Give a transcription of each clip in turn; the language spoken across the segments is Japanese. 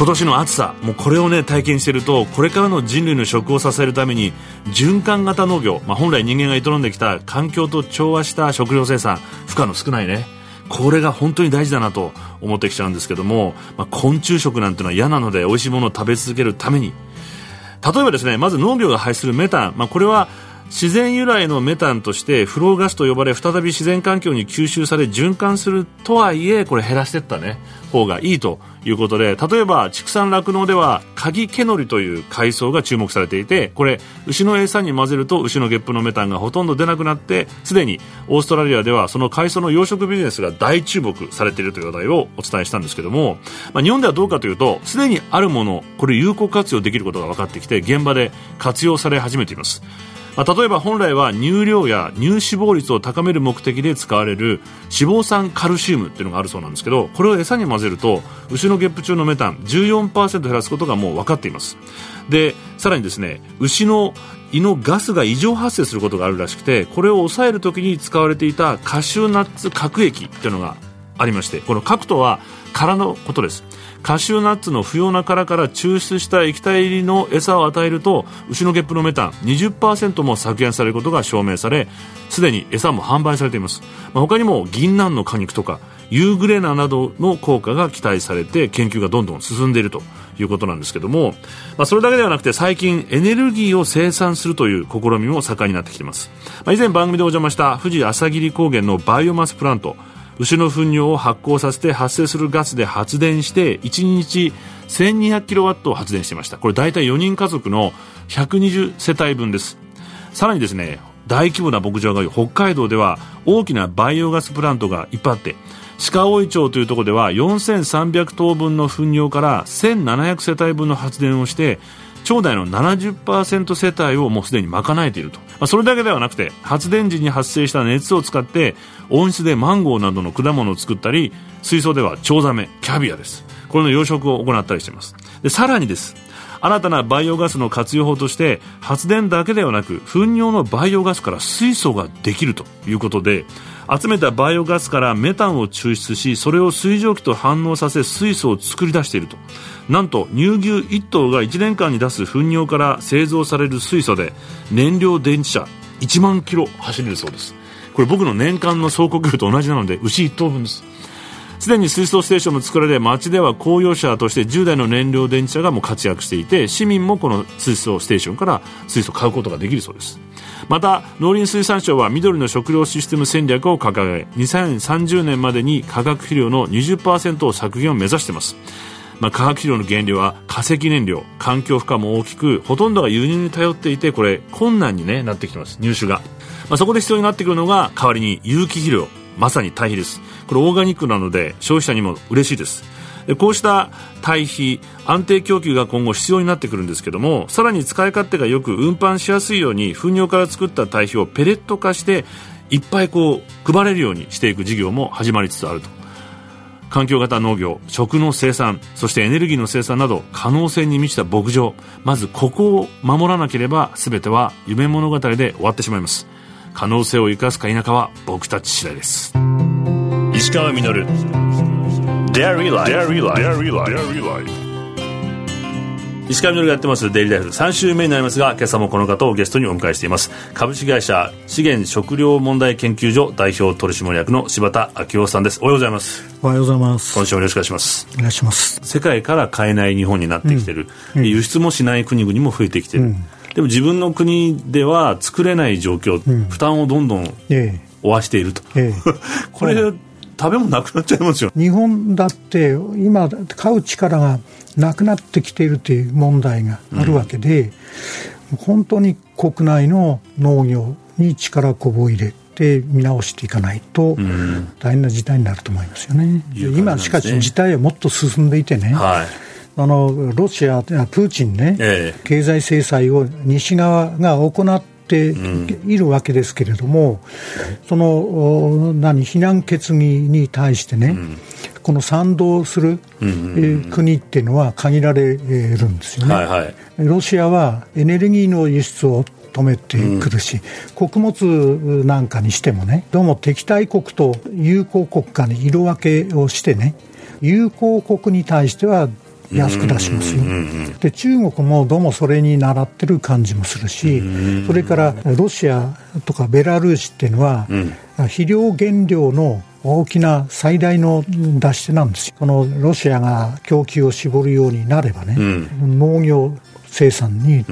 今年の暑さもうこれをね体験しているとこれからの人類の食を支えるために循環型農業、まあ、本来人間が営んできた環境と調和した食料生産負荷の少ないねこれが本当に大事だなと思ってきちゃうんですけども、まあ、昆虫食なんてのは嫌なので美味しいものを食べ続けるために。例えばですねまず農業が排出するメタン、まあ、これは自然由来のメタンとしてフローガスと呼ばれ再び自然環境に吸収され循環するとはいえこれ減らしていったね。方がいいということで例えば畜産酪農ではカギケノリという海藻が注目されていてこれ牛の餌に混ぜると牛のゲップのメタンがほとんど出なくなってすでにオーストラリアではその海藻の養殖ビジネスが大注目されているという話題をお伝えしたんですけども、まあ、日本ではどうかというとすでにあるものこれ有効活用できることが分かってきて現場で活用され始めています、例えば本来は乳量や乳脂肪率を高める目的で使われる脂肪酸カルシウムっていうのがあるそうなんですけどこれを餌に混ぜると牛のゲップ中のメタン14%減らすことがもう分かっています。でさらにですね牛の胃のガスが異常発生することがあるらしくてこれを抑えるときに使われていたカシューナッツ核液っていうのがありましてこの核とは殻のことです。カシューナッツの不要な殻から抽出した液体入りの餌を与えると牛のゲップのメタン20%も削減されることが証明されすでに餌も販売されています、まあ、他にも銀杏の果肉とかユーグレナなどの効果が期待されて研究がどんどん進んでいるということなんですけども、まあ、それだけではなくて最近エネルギーを生産するという試みも盛んになってきています、まあ、以前番組でお邪魔した富士朝霧高原のバイオマスプラント牛の糞尿を発酵させて発生するガスで発電して1日1200キロワットを発電していました。これ大体4人家族の120世帯分です。さらにですね大規模な牧場が北海道では大きなバイオガスプラントがいっぱいあって鹿追町というところでは4300頭分の糞尿から1700世帯分の発電をして町内の70%世帯をもうすでに賄えていると、まあ、それだけではなくて発電時に発生した熱を使って温室でマンゴーなどの果物を作ったり水槽ではチョウザメキャビアです。これの養殖を行ったりしています。でさらにです。新たなバイオガスの活用法として発電だけではなく糞尿のバイオガスから水素ができるということで集めたバイオガスからメタンを抽出しそれを水蒸気と反応させ水素を作り出していると。なんと乳牛1頭が1年間に出す糞尿から製造される水素で燃料電池車1万キロ走れるそうです。これ僕の年間の走行距離と同じなので牛1頭分です。すでに水素ステーションも作られ町では公用車として10台の燃料電池車がもう活躍していて市民もこの水素ステーションから水素を買うことができるそうです。また農林水産省は緑の食料システム戦略を掲げ2030年までに化学肥料の20%を削減を目指しています。まあ、化学肥料の原料は化石燃料環境負荷も大きくほとんどが輸入に頼っていてこれ困難に、ね、なってきてます入手が、まあ、そこで必要になってくるのが代わりに有機肥料まさに堆肥です。これオーガニックなので消費者にも嬉しいです。こうした堆肥安定供給が今後必要になってくるんですけどもさらに使い勝手がよく運搬しやすいように糞尿から作った堆肥をペレット化していっぱいこう配れるようにしていく事業も始まりつつあると。環境型農業食の生産そしてエネルギーの生産など可能性に満ちた牧場。まずここを守らなければ全ては夢物語で終わってしまいます。可能性を生かすか否かは僕たち次第です。石川稔。Dairy Life. Dairy Life. Dairy Life. Dairy Life. 石川みのるがやってます。デイリーライフ3週目になりますが今朝もこの方をゲストにお迎えしています。株式会社資源食料問題研究所代表取締役の柴田昭夫さんです。おはようございます。おはようございます。今週もよろしくお願いします。お願いします。世界から買えない日本になってきてる、うん、輸出もしない国々も増えてきてる、うん、でも自分の国では作れない状況、うん、負担をどんどん負わしていると、ええ、これ食べ物なくなっちゃいますよ。日本だって今買う力がなくなってきているという問題があるわけで、うん、本当に国内の農業に力こぶを入れて見直していかないと大変な事態になると思いますよね、うん、今しかし事態はもっと進んでいてね、はい。あのロシア、プーチンね、ええ。経済制裁を西側が行っているわけですけれども、そのお何非難決議に対してね、この賛同する、えー国っていうのは限られるんですよね。はいはい。ロシアはエネルギーの輸出を止めてくるし、穀物なんかにしてもね、どうも敵対国と友好国家に色分けをしてね、友好国に対しては安く出しますよ。で、中国もどうもそれに習ってる感じもするし、それからロシアとかベラルーシっていうのは、肥料原料の大きな最大の出し手なんですよ。このロシアが供給を絞るようになればね、農業生産に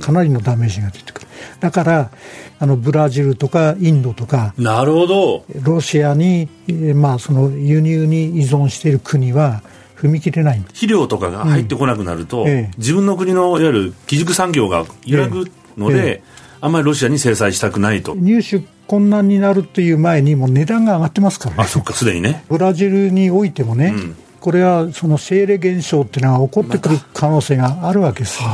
かなりのダメージが出てくる。だから、あのブラジルとかインドとか、なるほど。ロシアに、えーまあ、その輸入に依存している国は踏み切れない。肥料とかが入ってこなくなると、ええ自分の国のいわゆる基軸産業が揺らぐので、えあんまりロシアに制裁したくないと。入手困難になるという前にもう値段が上がってますからあ、ね。そっか、すでにね。ブラジルにおいてもね、これはそのシェーレ現象っていうのが起こってくる可能性があるわけですよ。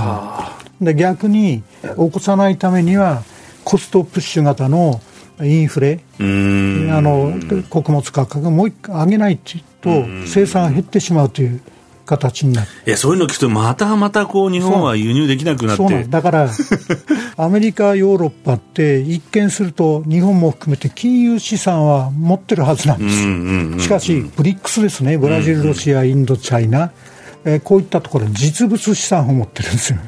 で逆に起こさないためにはコストプッシュ型のインフレ。あの穀物価格をもう一回上げないと生産が減ってしまうという形になる。いや、そういうの聞くと、またまたこう、日本は輸入できなくなって。そうなん。だから、アメリカ、ヨーロッパって、一見すると、日本も含めて金融資産は持ってるはずなんです。しかし、ブリックスですね、ブラジル、ロシア、インド、チャイナ、えーこういったところ、実物資産を持ってるんですよ。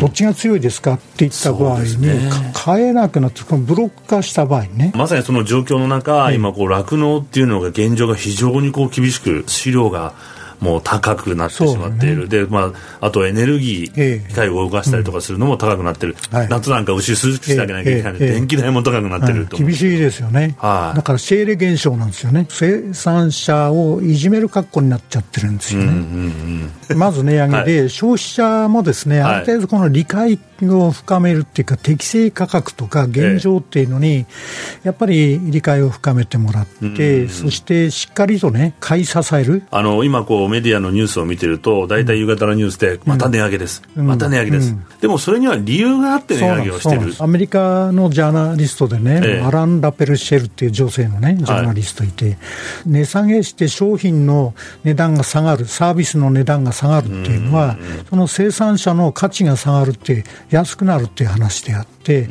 どっちが強いですかって言った場合に、ね。か買えなくなって、ブロック化した場合にね、まさにその状況の中、今こう酪農っていうのが現状が非常にこう厳しく飼料がもう高くなってしまっている、でまあ、あとエネルギええ。ー機械を動かしたりとかするのも高くなってる、はい。夏なんか牛涼しくしてあげなきゃいけないので、電気代も高くなってると、はい厳しいですよね、はい。だからシェーレ現象なんですよね、生産者をいじめる格好になっちゃってるんですよね。まず値上げで、消費者もですね、はい。ある程度この理解を深めるっていうか、適正価格とか現状っていうのに、やっぱり理解を深めてもらって、そしてしっかりとね、買い支える。あの今こうメディアのニュースを見てると大体夕方のニュースでまた値上げです、また値上げです、でもそれには理由があって値上げをしてる。アメリカのジャーナリストでね、ええ。アラン・ラペルシェルっていう女性のね、ジャーナリストいて、値下げして商品の値段が下がる、サービスの値段が下がるっていうのは、その生産者の価値が下がるって、安くなるっていう話であって、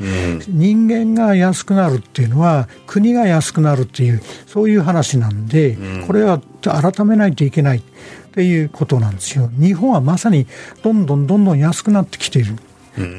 人間が安くなるっていうのは、国が安くなるっていう、そういう話なんで、これは改めないといけない。っていうことなんですよ。日本はまさにどんどんどんどん安くなってきている。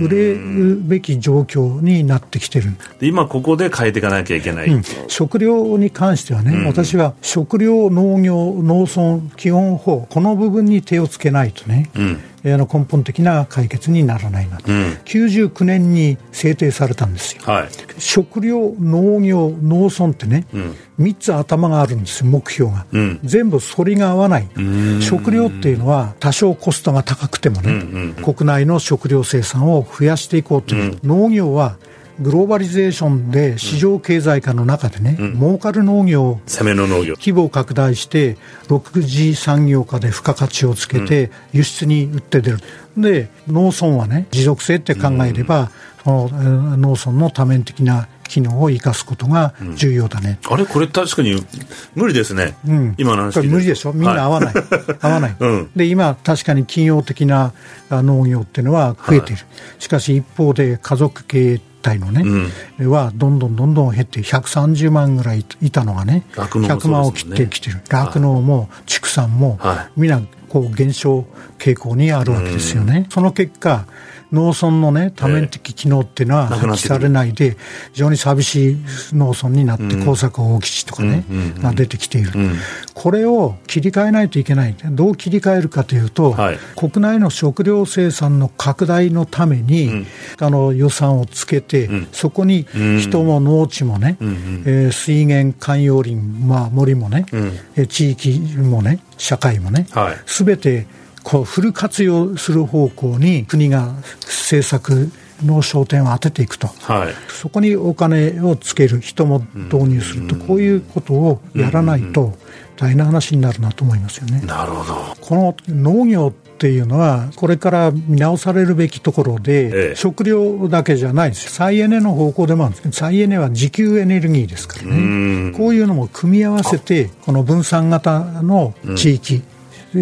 売れるべき状況になってきてる。で今ここで変えていかなきゃいけない、うん食料に関してはね、私は食料、農業、農村基本法、この部分に手をつけないとね、えーあの根本的な解決にならないなと、99年に制定されたんですよ。はい。食料、農業、農村ってね、3つ頭があるんですよ、目標が。ん。全部反りが合わない。食料っていうのは、多少コストが高くてもね、国内の食料生産を増やしていこうという、農業は、グローバリゼーションで市場経済化の中でね、儲かる農業を攻めの農業。規模を拡大して、6次産業化で付加価値をつけて、輸出に売って出る。で、農村はね、持続性って考えれば、そのえー農村の多面的な機能を生かすことが重要だね。あれ？これ確かに無理ですね、うん。今の話無理でしょ、みんな合わない、合わない、うん。で今、確かに企業的なあ農業っていうのは増えてい。る、しかし一方で家族経営体のね、はどんどんどんどん減って、130万ぐらいいたのがね、酪農も100万を切ってきてる、酪農も畜産も、はみんなこう減少傾向にあるわけですよね。その結果農村のね多面的機能っていうのは発揮されないで非常に寂しい農村になって耕作放棄地とかねが出てきている。これを切り替えないといけない。どう切り替えるかというとはい。国内の食料生産の拡大のためにあの予算をつけてそこに人も農地もねえー水源海洋林まあ森もねえー地域もね社会もねはい。すべてこうフル活用する方向に国が政策の焦点を当てていくと。はい。そこにお金をつける、人も導入すると、こういうことをやらないと大変な話になるなと思いますよね。なるほど。この農業っっていうのは、これから見直されるべきところで、ええ。食料だけじゃないんですよ、再エネの方向でもあるんですけど、再エネは自給エネルギーですからね、こういうのも組み合わせて、この分散型の地域、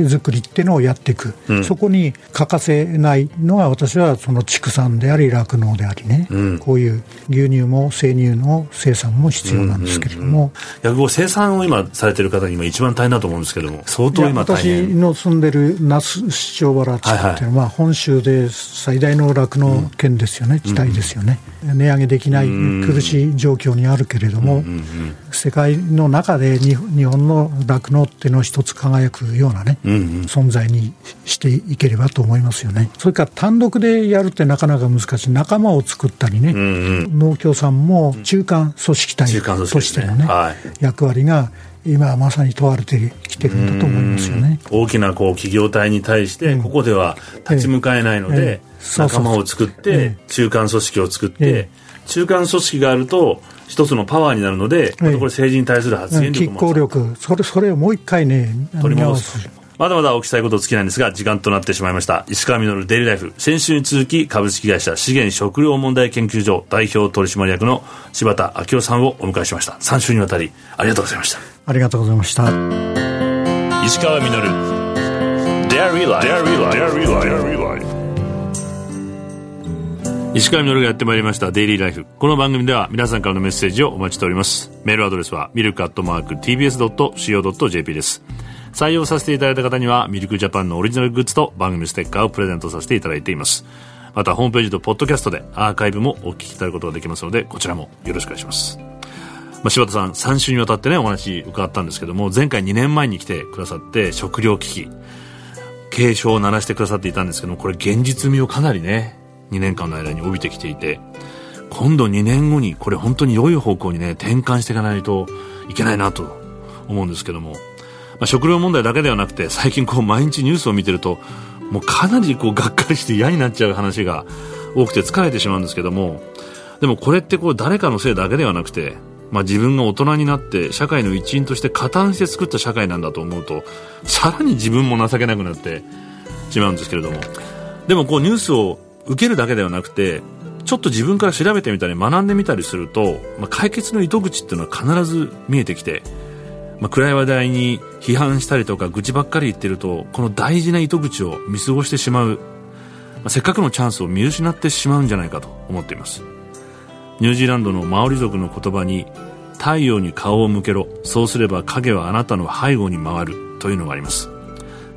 作りっていうのをやっていく、そこに欠かせないのは、私はその畜産であり、酪農でありね、こういう牛乳も生乳の生産も必要なんですけれども、いや僕生産を今されてる方に今一番大変だと思うんですけども相当今大私変の住んでる那須市長原地区っていうのは、本州で最大の酪農県ですよね、地帯ですよね、値上げできない苦しい状況にあるけれども、世界の中で日日本の酪農っていうのを一つ輝くようなね、存在にしていければと思いますよね。それから単独でやるってなかなか難しい、仲間を作ったりね、農協さんも中間組織体としてのね、はい。役割が今まさに問われてきてるんだと思いますよね。大きなこう企業体に対してここでは立ち向かえないので仲間を作ってえ中間組織を作ってえ中間組織があると一つのパワーになるのでこれ政治に対する発言力も力、それそれをもう一回ね、取り戻すまだまだお聞きしたいこと尽きないんですが時間となってしまいました。石川稔デイリーライフ。先週に続き株式会社資源食料問題研究所代表取締役の柴田昭夫さんをお迎えしました。3週にわたりありがとうございました。ありがとうございました。石川稔 Dairy Life Dairy Life 石川稔がやってまいりましたデイリーライフこの番組では皆さんからのメッセージをお待ちしております。メールアドレスはミルクアットマーク TBS.CO.JP です採用させていただいた方にはミルクジャパンのオリジナルグッズと番組ステッカーをプレゼントさせていただいています。またホームページとポッドキャストでアーカイブもお聞きいただくことができますのでこちらもよろしくお願いします。まあ、柴田さん3週にわたってねお話伺ったんですけども前回2年前に来てくださって食料危機警鐘を鳴らしてくださっていたんですけどもこれ現実味をかなりね2年間の間に帯びてきていて今度2年後にこれ本当に良い方向にね転換していかないといけないなと思うんですけども、あ、食料問題だけではなくて最近こう毎日ニュースを見てるともうかなりこうがっかりして嫌になっちゃう話が多くて疲れてしまうんですけどもでもこれってこう誰かのせいだけではなくて、まあ、自分が大人になって社会の一員として加担して作った社会なんだと思うとさらに自分も情けなくなってしまうんですけれども。でもこうニュースを受けるだけではなくてちょっと自分から調べてみたり学んでみたりすると、まあ、解決の糸口っていうのは必ず見えてきて、まあ、暗い話題に批判したりとか愚痴ばっかり言ってるとこの大事な糸口を見過ごしてしまう、まあ、せっかくのチャンスを見失ってしまうんじゃないかと思っています。ニュージーランドのマオリ族の言葉に太陽に顔を向けろ。そうすれば影はあなたの背後に回るというのがあります。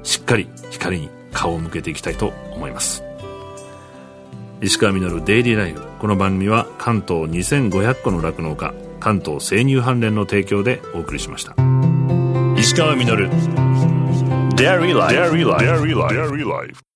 しっかり光に顔を向けていきたいと思います。石川稔デイリーライフ。この番組は関東2500個の酪農家関東生乳関連の提供でお送りしました。石川稔 Dairy Life